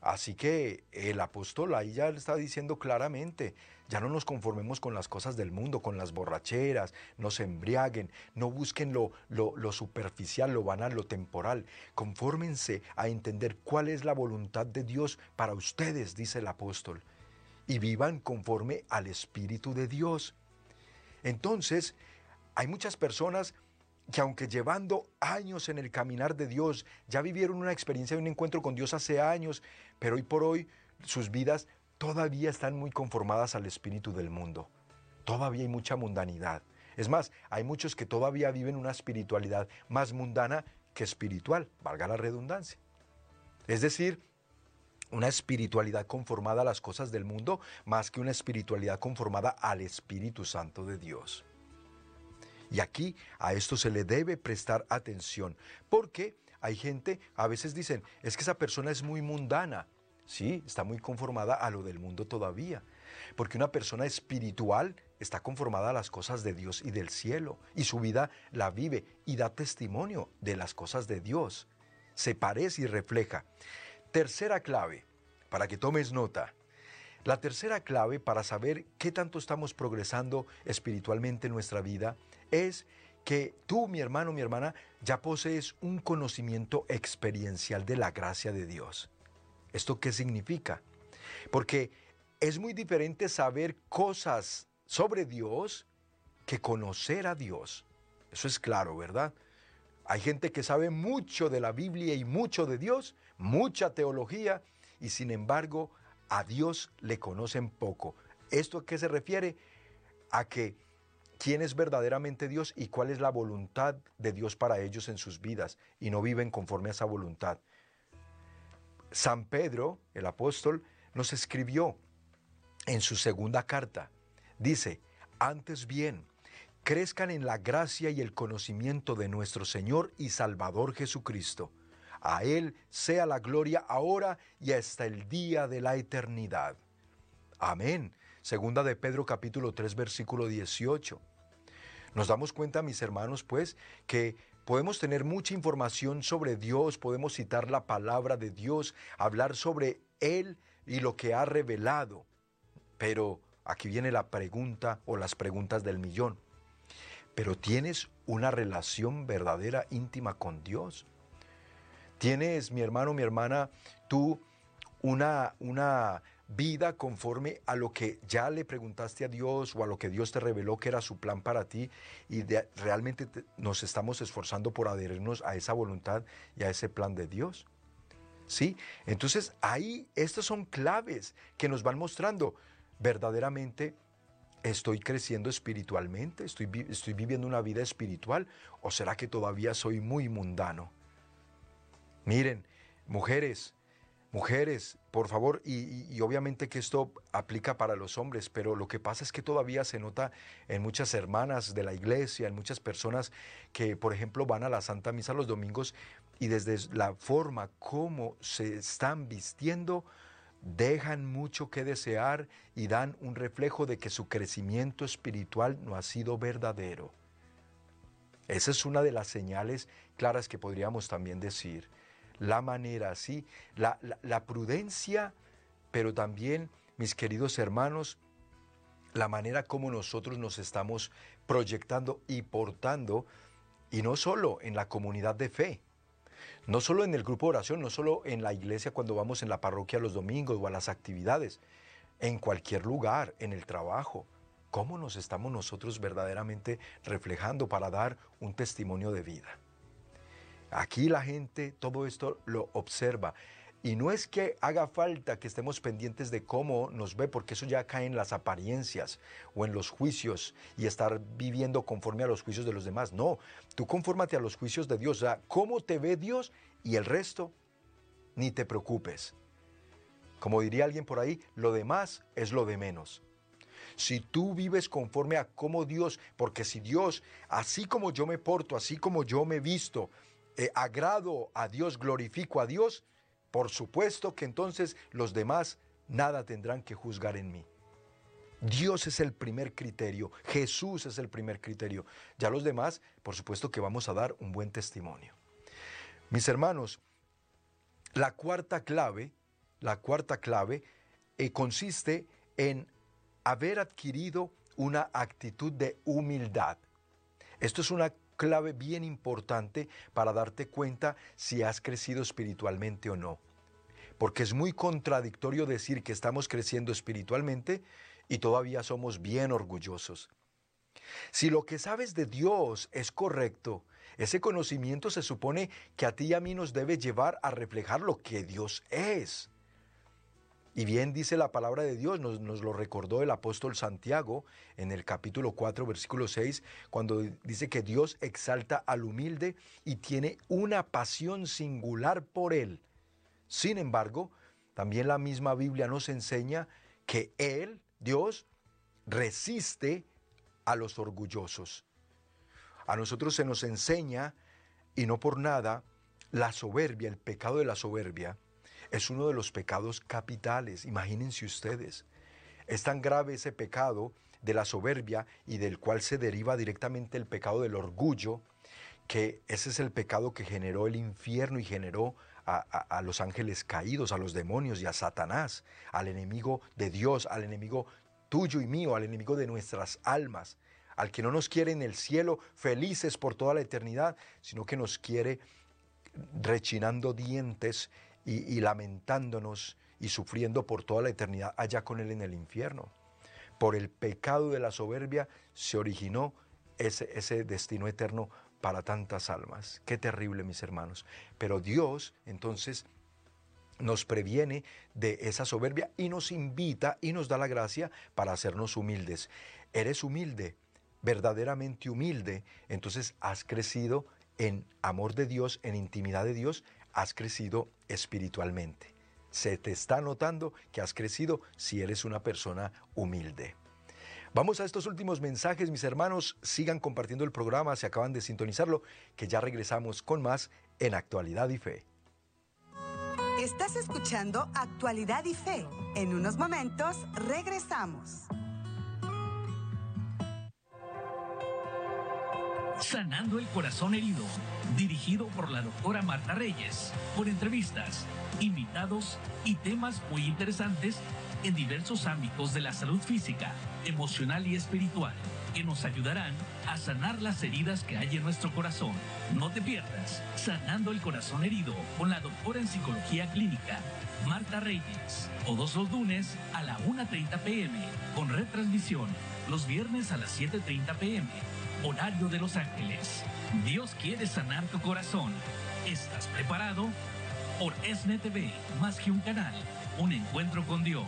Así que el apóstol ahí ya le está diciendo claramente, ya no nos conformemos con las cosas del mundo, con las borracheras, no se embriaguen, no busquen lo, lo, lo, superficial, lo banal, lo temporal. Confórmense a entender cuál es la voluntad de Dios para ustedes, dice el apóstol, y vivan conforme al Espíritu de Dios. Entonces, hay muchas personas que aunque llevando años en el caminar de Dios, ya vivieron una experiencia de un encuentro con Dios hace años, pero hoy por hoy sus vidas todavía están muy conformadas al espíritu del mundo. Todavía hay mucha mundanidad. Es más, hay muchos que todavía viven una espiritualidad más mundana que espiritual, valga la redundancia. Es decir, una espiritualidad conformada a las cosas del mundo más que una espiritualidad conformada al Espíritu Santo de Dios. Y aquí a esto se le debe prestar atención, porque hay gente, a veces dicen, es que esa persona es muy mundana. Sí, está muy conformada a lo del mundo todavía, porque una persona espiritual está conformada a las cosas de Dios y del cielo, y su vida la vive y da testimonio de las cosas de Dios. Se parece y refleja. Tercera clave, para que tomes nota. La tercera clave para saber qué tanto estamos progresando espiritualmente en nuestra vida es que tú, mi hermano, mi hermana, ya posees un conocimiento experiencial de la gracia de Dios. ¿Esto qué significa? Porque es muy diferente saber cosas sobre Dios que conocer a Dios. Eso es claro, ¿verdad? Hay gente que sabe mucho de la Biblia y mucho de Dios, mucha teología, y sin embargo a Dios le conocen poco. ¿Esto a qué se refiere? A que quién es verdaderamente Dios y cuál es la voluntad de Dios para ellos en sus vidas y no viven conforme a esa voluntad. San Pedro, el apóstol, nos escribió en su segunda carta. Dice, antes bien, crezcan en la gracia y el conocimiento de nuestro Señor y Salvador Jesucristo. A Él sea la gloria ahora y hasta el día de la eternidad. Amén. Segunda de Pedro capítulo 3 versículo 18. Nos damos cuenta, mis hermanos, pues, que podemos tener mucha información sobre Dios, podemos citar la palabra de Dios, hablar sobre Él y lo que ha revelado. Pero aquí viene la pregunta o las preguntas del millón. Pero tienes una relación verdadera, íntima con Dios. Tienes, mi hermano, mi hermana, tú una, una vida conforme a lo que ya le preguntaste a Dios o a lo que Dios te reveló que era su plan para ti y realmente nos estamos esforzando por adherirnos a esa voluntad y a ese plan de Dios. ¿Sí? Entonces ahí estas son claves que nos van mostrando verdaderamente estoy creciendo espiritualmente, estoy, estoy viviendo una vida espiritual o será que todavía soy muy mundano. Miren, mujeres, Mujeres, por favor, y, obviamente que esto aplica para los hombres, pero lo que pasa es que todavía se nota en muchas hermanas de la iglesia, en muchas personas que, por ejemplo, van a la Santa Misa los domingos y desde la forma como se están vistiendo, dejan mucho que desear y dan un reflejo de que su crecimiento espiritual no ha sido verdadero. Esa es una de las señales claras que podríamos también decir la manera, ¿sí? La, la, prudencia, pero también, mis queridos hermanos, la manera como nosotros nos estamos proyectando y portando, y no solo en la comunidad de fe, no solo en el grupo de oración, no solo en la iglesia cuando vamos en la parroquia los domingos o a las actividades, en cualquier lugar, en el trabajo. ¿Cómo nos estamos nosotros verdaderamente reflejando para dar un testimonio de vida? Aquí la gente todo esto lo observa. Y no es que haga falta que estemos pendientes de cómo nos ve, porque eso ya cae en las apariencias o en los juicios y estar viviendo conforme a los juicios de los demás. No, tú confórmate a los juicios de Dios. O sea, cómo te ve Dios y el resto, ni te preocupes. Como diría alguien por ahí, lo demás es lo de menos. si tú vives conforme a cómo Dios, porque si Dios, así como yo me porto, así como yo me visto, agrado a Dios, glorifico a Dios, por supuesto que entonces los demás nada tendrán que juzgar en mí. Dios es el primer criterio, Jesús es el primer criterio. Ya los demás, por supuesto que vamos a dar un buen testimonio. Mis hermanos, la cuarta clave, la cuarta clave eh, consiste en haber adquirido una actitud de humildad. Esto es una clave bien importante para darte cuenta si has crecido espiritualmente o no. Porque es muy contradictorio decir que estamos creciendo espiritualmente y todavía somos bien orgullosos. Si lo que sabes de Dios es correcto, ese conocimiento se supone que a ti y a mí nos debe llevar a reflejar lo que Dios es. Y bien dice la palabra de Dios, nos, lo recordó el apóstol Santiago en el capítulo 4, versículo 6, cuando dice que Dios exalta al humilde y tiene una pasión singular por él. Sin embargo, también la misma Biblia nos enseña que Él, Dios resiste a los orgullosos. A nosotros se nos enseña, y no por nada, la soberbia, el pecado de la soberbia, es uno de los pecados capitales. Imagínense ustedes. Es tan grave ese pecado de la soberbia y del cual se deriva directamente el pecado del orgullo, que ese es el pecado que generó el infierno y generó a, los ángeles caídos, a los demonios y a Satanás, al enemigo de Dios, al enemigo tuyo y mío, al enemigo de nuestras almas, al que no nos quiere en el cielo felices por toda la eternidad, sino que nos quiere rechinando dientes y, lamentándonos y sufriendo por toda la eternidad allá con Él en el infierno. Por el pecado de la soberbia se originó ese, ese destino eterno para tantas almas. Qué terrible, mis hermanos. Pero Dios entonces nos previene de esa soberbia y nos invita y nos da la gracia para hacernos humildes. Eres humilde, verdaderamente humilde, entonces has crecido en amor de Dios, en intimidad de Dios, has crecido espiritualmente. Se te está notando que has crecido si eres una persona humilde. Vamos a estos últimos mensajes, mis hermanos. Sigan compartiendo el programa, se acaban de sintonizarlo, que ya regresamos con más en Actualidad y Fe. Estás escuchando Actualidad y Fe. En unos momentos regresamos. Sanando el corazón herido, dirigido por la doctora Marta Reyes, por entrevistas, invitados y temas muy interesantes en diversos ámbitos de la salud física, emocional y espiritual, que nos ayudarán a sanar las heridas que hay en nuestro corazón. No te pierdas, Sanando el Corazón Herido con la doctora en Psicología Clínica, Marta Reyes, todos los lunes a la 1.30 pm, con retransmisión los viernes a las 7.30 pm, horario de Los Ángeles. Dios quiere sanar tu corazón. ¿Estás preparado? Por SNTV, más que un canal, un encuentro con Dios.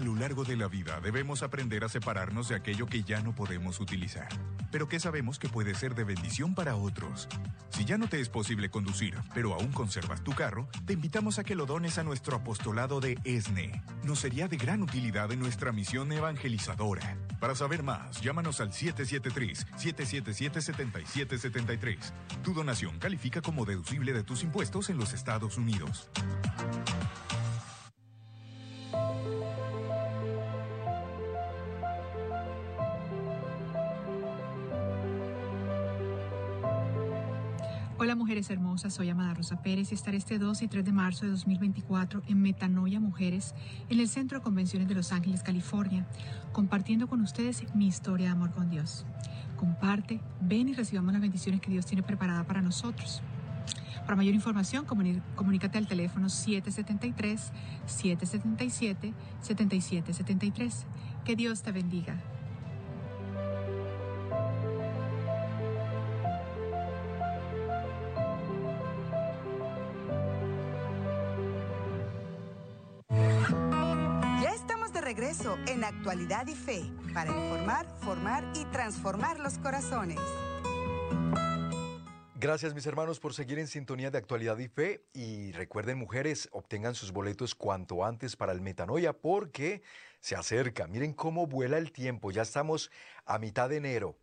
A lo largo de la vida debemos aprender a separarnos de aquello que ya no podemos utilizar, pero que sabemos que puede ser de bendición para otros. Si ya no te es posible conducir, pero aún conservas tu carro, te invitamos a que lo dones a nuestro apostolado de ESNE. Nos sería de gran utilidad en nuestra misión evangelizadora. Para saber más, llámanos al 773-777-7773. Tu donación califica como deducible de tus impuestos en los Estados Unidos. Hola mujeres hermosas, soy Amada Rosa Pérez y estaré este 2 y 3 de marzo de 2024 en Metanoia Mujeres en el Centro de Convenciones de Los Ángeles, California, compartiendo con ustedes mi historia de amor con Dios. Comparte, ven y recibamos las bendiciones que Dios tiene preparada para nosotros. Para mayor información, comunícate al teléfono 773-777-7773. Que Dios te bendiga. Actualidad y Fe para informar, formar y transformar los corazones. Gracias mis hermanos por seguir en sintonía de actualidad y fe y recuerden mujeres, obtengan sus boletos cuanto antes para el Metanoia porque se acerca. Miren cómo vuela el tiempo, ya estamos a mitad de enero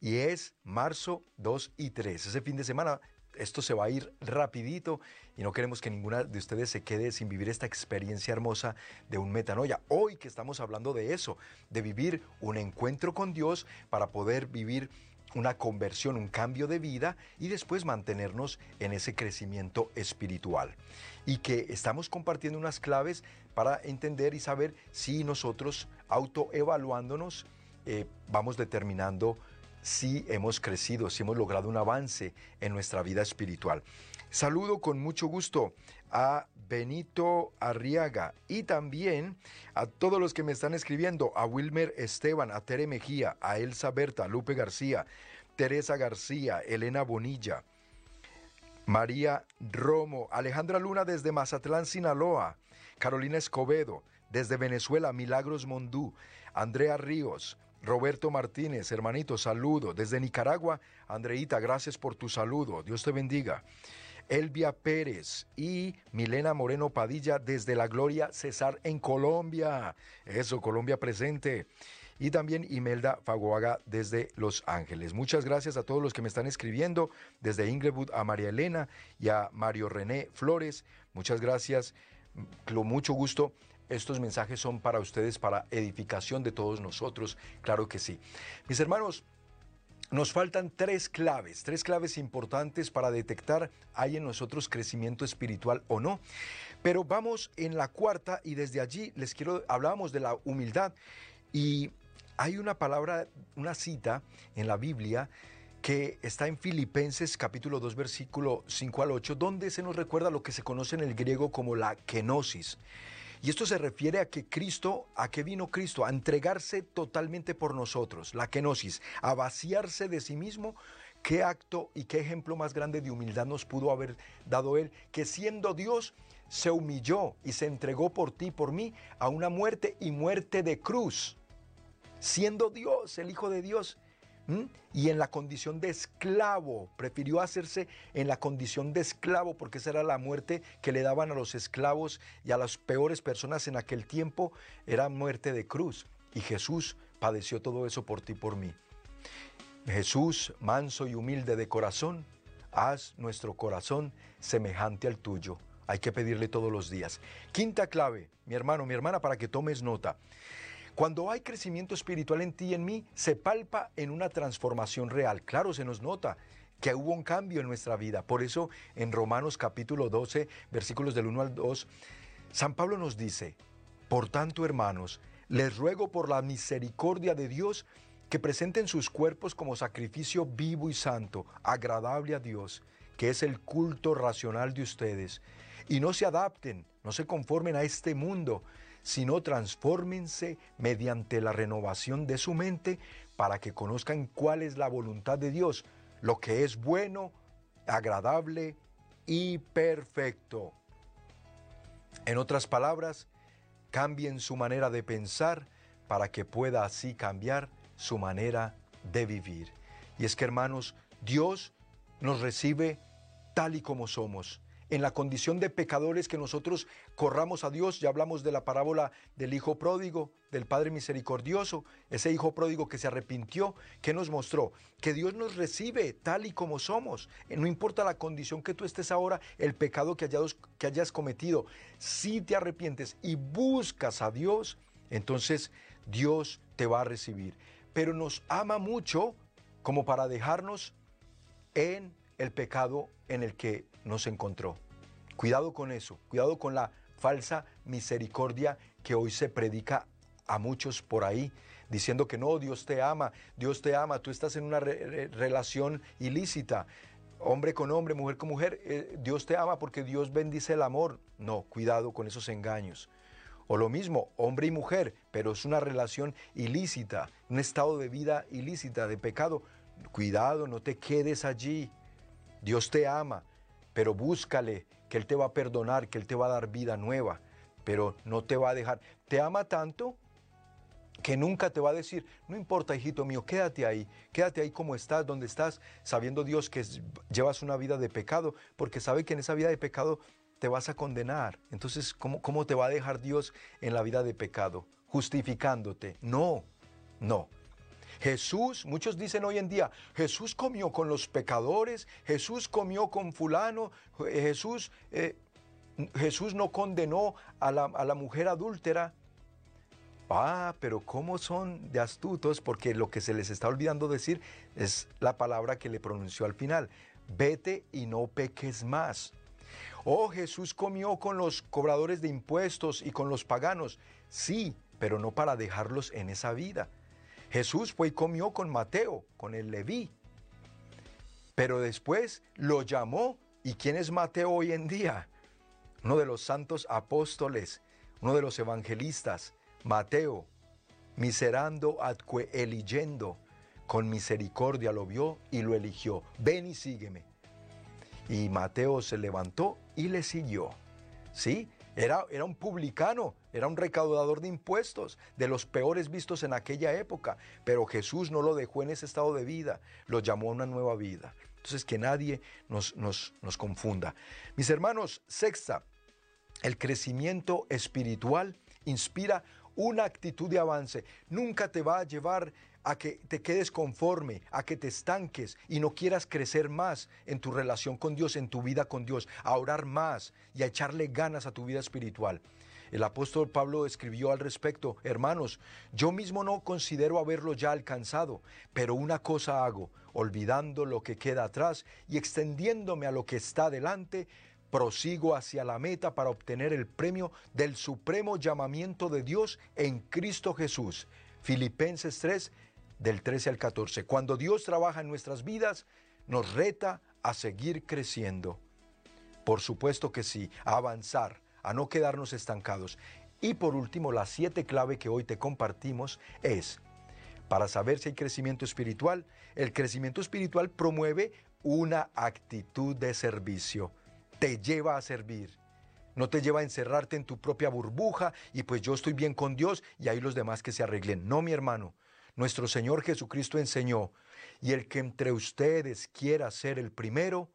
y es marzo 2 y 3. Ese fin de semana esto se va a ir rapidito y no queremos que ninguna de ustedes se quede sin vivir esta experiencia hermosa de un metanoia. Hoy que estamos hablando de eso, de vivir un encuentro con Dios para poder vivir una conversión, un cambio de vida y después mantenernos en ese crecimiento espiritual. Y que estamos compartiendo unas claves para entender y saber si nosotros, autoevaluándonos, eh, vamos determinando si hemos crecido, si hemos logrado un avance en nuestra vida espiritual. Saludo con mucho gusto a Benito Arriaga y también a todos los que me están escribiendo, a Wilmer Esteban, a Tere Mejía, a Elsa Berta, Lupe García, Teresa García, Elena Bonilla, María Romo, Alejandra Luna desde Mazatlán, Sinaloa, Carolina Escobedo, desde Venezuela, Milagros Mondú, Andrea Ríos, Roberto Martínez, hermanito, saludo. Desde Nicaragua, Andreita, gracias por tu saludo. Dios te bendiga. Elvia Pérez y Milena Moreno Padilla desde La Gloria Cesar en Colombia. Eso, Colombia presente. Y también Imelda Fagoaga desde Los Ángeles. Muchas gracias a todos los que me están escribiendo, desde Inglewood a María Elena y a Mario René Flores. Muchas gracias, con mucho gusto estos mensajes son para ustedes, para edificación de todos nosotros, claro que sí. Mis hermanos, nos faltan tres claves, tres claves importantes para detectar hay en nosotros crecimiento espiritual o no. Pero vamos en la cuarta y desde allí les quiero, hablábamos de la humildad y hay una palabra, una cita en la Biblia que está en Filipenses capítulo 2 versículo 5 al 8, donde se nos recuerda lo que se conoce en el griego como la kenosis. Y esto se refiere a que Cristo, ¿a qué vino Cristo? A entregarse totalmente por nosotros, la kenosis, a vaciarse de sí mismo. ¿Qué acto y qué ejemplo más grande de humildad nos pudo haber dado Él? Que siendo Dios, se humilló y se entregó por ti, por mí, a una muerte y muerte de cruz. Siendo Dios, el Hijo de Dios, y en la condición de esclavo, prefirió hacerse en la condición de esclavo porque esa era la muerte que le daban a los esclavos y a las peores personas en aquel tiempo, era muerte de cruz. Y Jesús padeció todo eso por ti y por mí. Jesús, manso y humilde de corazón, haz nuestro corazón semejante al tuyo. Hay que pedirle todos los días. Quinta clave, mi hermano, mi hermana, para que tomes nota. Cuando hay crecimiento espiritual en ti y en mí, se palpa en una transformación real. Claro, se nos nota que hubo un cambio en nuestra vida. Por eso en Romanos capítulo 12, versículos del 1 al 2, San Pablo nos dice, por tanto hermanos, les ruego por la misericordia de Dios que presenten sus cuerpos como sacrificio vivo y santo, agradable a Dios, que es el culto racional de ustedes, y no se adapten, no se conformen a este mundo, sino transfórmense mediante la renovación de su mente para que conozcan cuál es la voluntad de Dios, lo que es bueno, agradable y perfecto. En otras palabras, cambien su manera de pensar para que pueda así cambiar su manera de vivir. Y es que hermanos, Dios nos recibe tal y como somos en la condición de pecadores que nosotros corramos a Dios. Ya hablamos de la parábola del Hijo pródigo, del Padre misericordioso, ese Hijo pródigo que se arrepintió, que nos mostró que Dios nos recibe tal y como somos. Eh, no importa la condición que tú estés ahora, el pecado que que hayas cometido, si te arrepientes y buscas a Dios, entonces Dios te va a recibir. Pero nos ama mucho como para dejarnos en el pecado en el que nos encontró. Cuidado con eso, cuidado con la falsa misericordia que hoy se predica a muchos por ahí, diciendo que no, Dios te ama, Dios te ama, tú estás en una relación ilícita, hombre con hombre, mujer con mujer, eh, Dios te ama porque Dios bendice el amor. No, cuidado con esos engaños. O lo mismo, hombre y mujer, pero es una relación ilícita, un estado de vida ilícita, de pecado. Cuidado, no te quedes allí. Dios te ama, pero búscale, que Él te va a perdonar, que Él te va a dar vida nueva, pero no te va a dejar. Te ama tanto que nunca te va a decir, no importa, hijito mío, quédate ahí, quédate ahí como estás, donde estás, sabiendo Dios que llevas una vida de pecado, porque sabe que en esa vida de pecado te vas a condenar. Entonces, ¿cómo, ¿cómo te va a dejar Dios en la vida de pecado? Justificándote. No, no. Jesús, muchos dicen hoy en día, Jesús comió con los pecadores, Jesús comió con fulano, Jesús, eh, Jesús no condenó a la, a la mujer adúltera. Ah, pero ¿cómo son de astutos? Porque lo que se les está olvidando decir es la palabra que le pronunció al final. Vete y no peques más. Oh, Jesús comió con los cobradores de impuestos y con los paganos. Sí, pero no para dejarlos en esa vida. Jesús fue y comió con Mateo, con el Leví. Pero después lo llamó. ¿Y quién es Mateo hoy en día? Uno de los santos apóstoles, uno de los evangelistas Mateo, miserando adque eligiendo, con misericordia lo vio y lo eligió. Ven y sígueme. Y Mateo se levantó y le siguió. ¿Sí? Era, era, un publicano, era un recaudador de impuestos, de los peores vistos en aquella época. Pero Jesús no lo dejó en ese estado de vida, lo llamó a una nueva vida. Entonces, que nadie nos, nos, nos confunda. Mis hermanos, sexta, el crecimiento espiritual inspira una actitud de avance nunca te va a llevar a que te quedes conforme, a que te estanques y no quieras crecer más en tu relación con Dios, en tu vida con Dios, a orar más y a echarle ganas a tu vida espiritual. El apóstol Pablo escribió al respecto, hermanos, yo mismo no considero haberlo ya alcanzado, pero una cosa hago, olvidando lo que queda atrás y extendiéndome a lo que está delante, prosigo hacia la meta para obtener el premio del supremo llamamiento de Dios en Cristo Jesús. Filipenses 3, del 13 al 14. Cuando Dios trabaja en nuestras vidas, nos reta a seguir creciendo. Por supuesto que sí, a avanzar, a no quedarnos estancados. Y por último, la siete clave que hoy te compartimos es, para saber si hay crecimiento espiritual, el crecimiento espiritual promueve una actitud de servicio te lleva a servir. No te lleva a encerrarte en tu propia burbuja y pues yo estoy bien con Dios y ahí los demás que se arreglen. No, mi hermano. Nuestro Señor Jesucristo enseñó, y el que entre ustedes quiera ser el primero,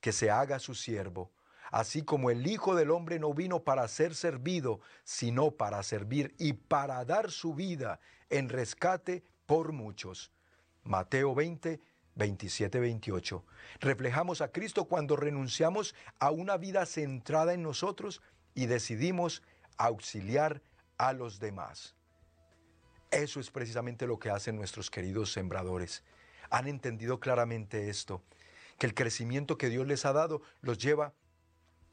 que se haga su siervo. Así como el Hijo del Hombre no vino para ser servido, sino para servir y para dar su vida en rescate por muchos. Mateo 20, 27-28. Reflejamos a Cristo cuando renunciamos a una vida centrada en nosotros y decidimos auxiliar a los demás. Eso es precisamente lo que hacen nuestros queridos sembradores. Han entendido claramente esto, que el crecimiento que Dios les ha dado los lleva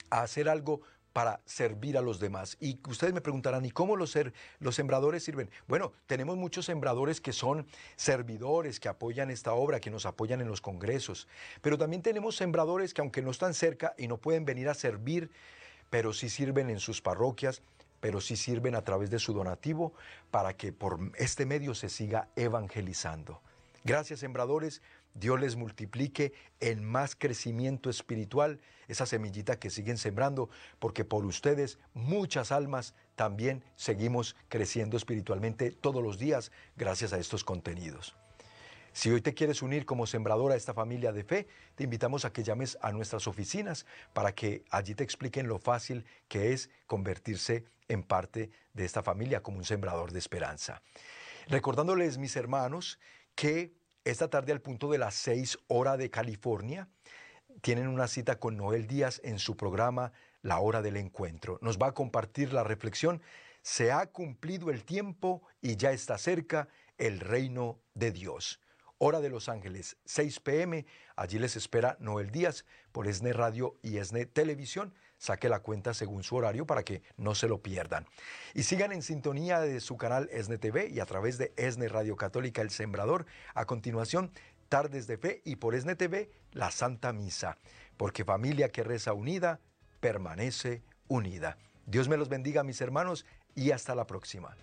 a hacer algo para servir a los demás. Y ustedes me preguntarán, ¿y cómo los, ser, los sembradores sirven? Bueno, tenemos muchos sembradores que son servidores, que apoyan esta obra, que nos apoyan en los congresos, pero también tenemos sembradores que aunque no están cerca y no pueden venir a servir, pero sí sirven en sus parroquias, pero sí sirven a través de su donativo para que por este medio se siga evangelizando. Gracias, sembradores. Dios les multiplique en más crecimiento espiritual esa semillita que siguen sembrando, porque por ustedes muchas almas también seguimos creciendo espiritualmente todos los días gracias a estos contenidos. Si hoy te quieres unir como sembrador a esta familia de fe, te invitamos a que llames a nuestras oficinas para que allí te expliquen lo fácil que es convertirse en parte de esta familia como un sembrador de esperanza. Recordándoles, mis hermanos, que esta tarde al punto de las 6 horas de California tienen una cita con Noel Díaz en su programa La Hora del Encuentro. Nos va a compartir la reflexión, se ha cumplido el tiempo y ya está cerca el reino de Dios. Hora de Los Ángeles, 6 pm. Allí les espera Noel Díaz por ESNE Radio y ESNE Televisión saque la cuenta según su horario para que no se lo pierdan. Y sigan en sintonía de su canal ESNE TV y a través de ESNE Radio Católica El Sembrador. A continuación, Tardes de Fe y por ESNE TV, la Santa Misa. Porque familia que reza unida, permanece unida. Dios me los bendiga, mis hermanos, y hasta la próxima.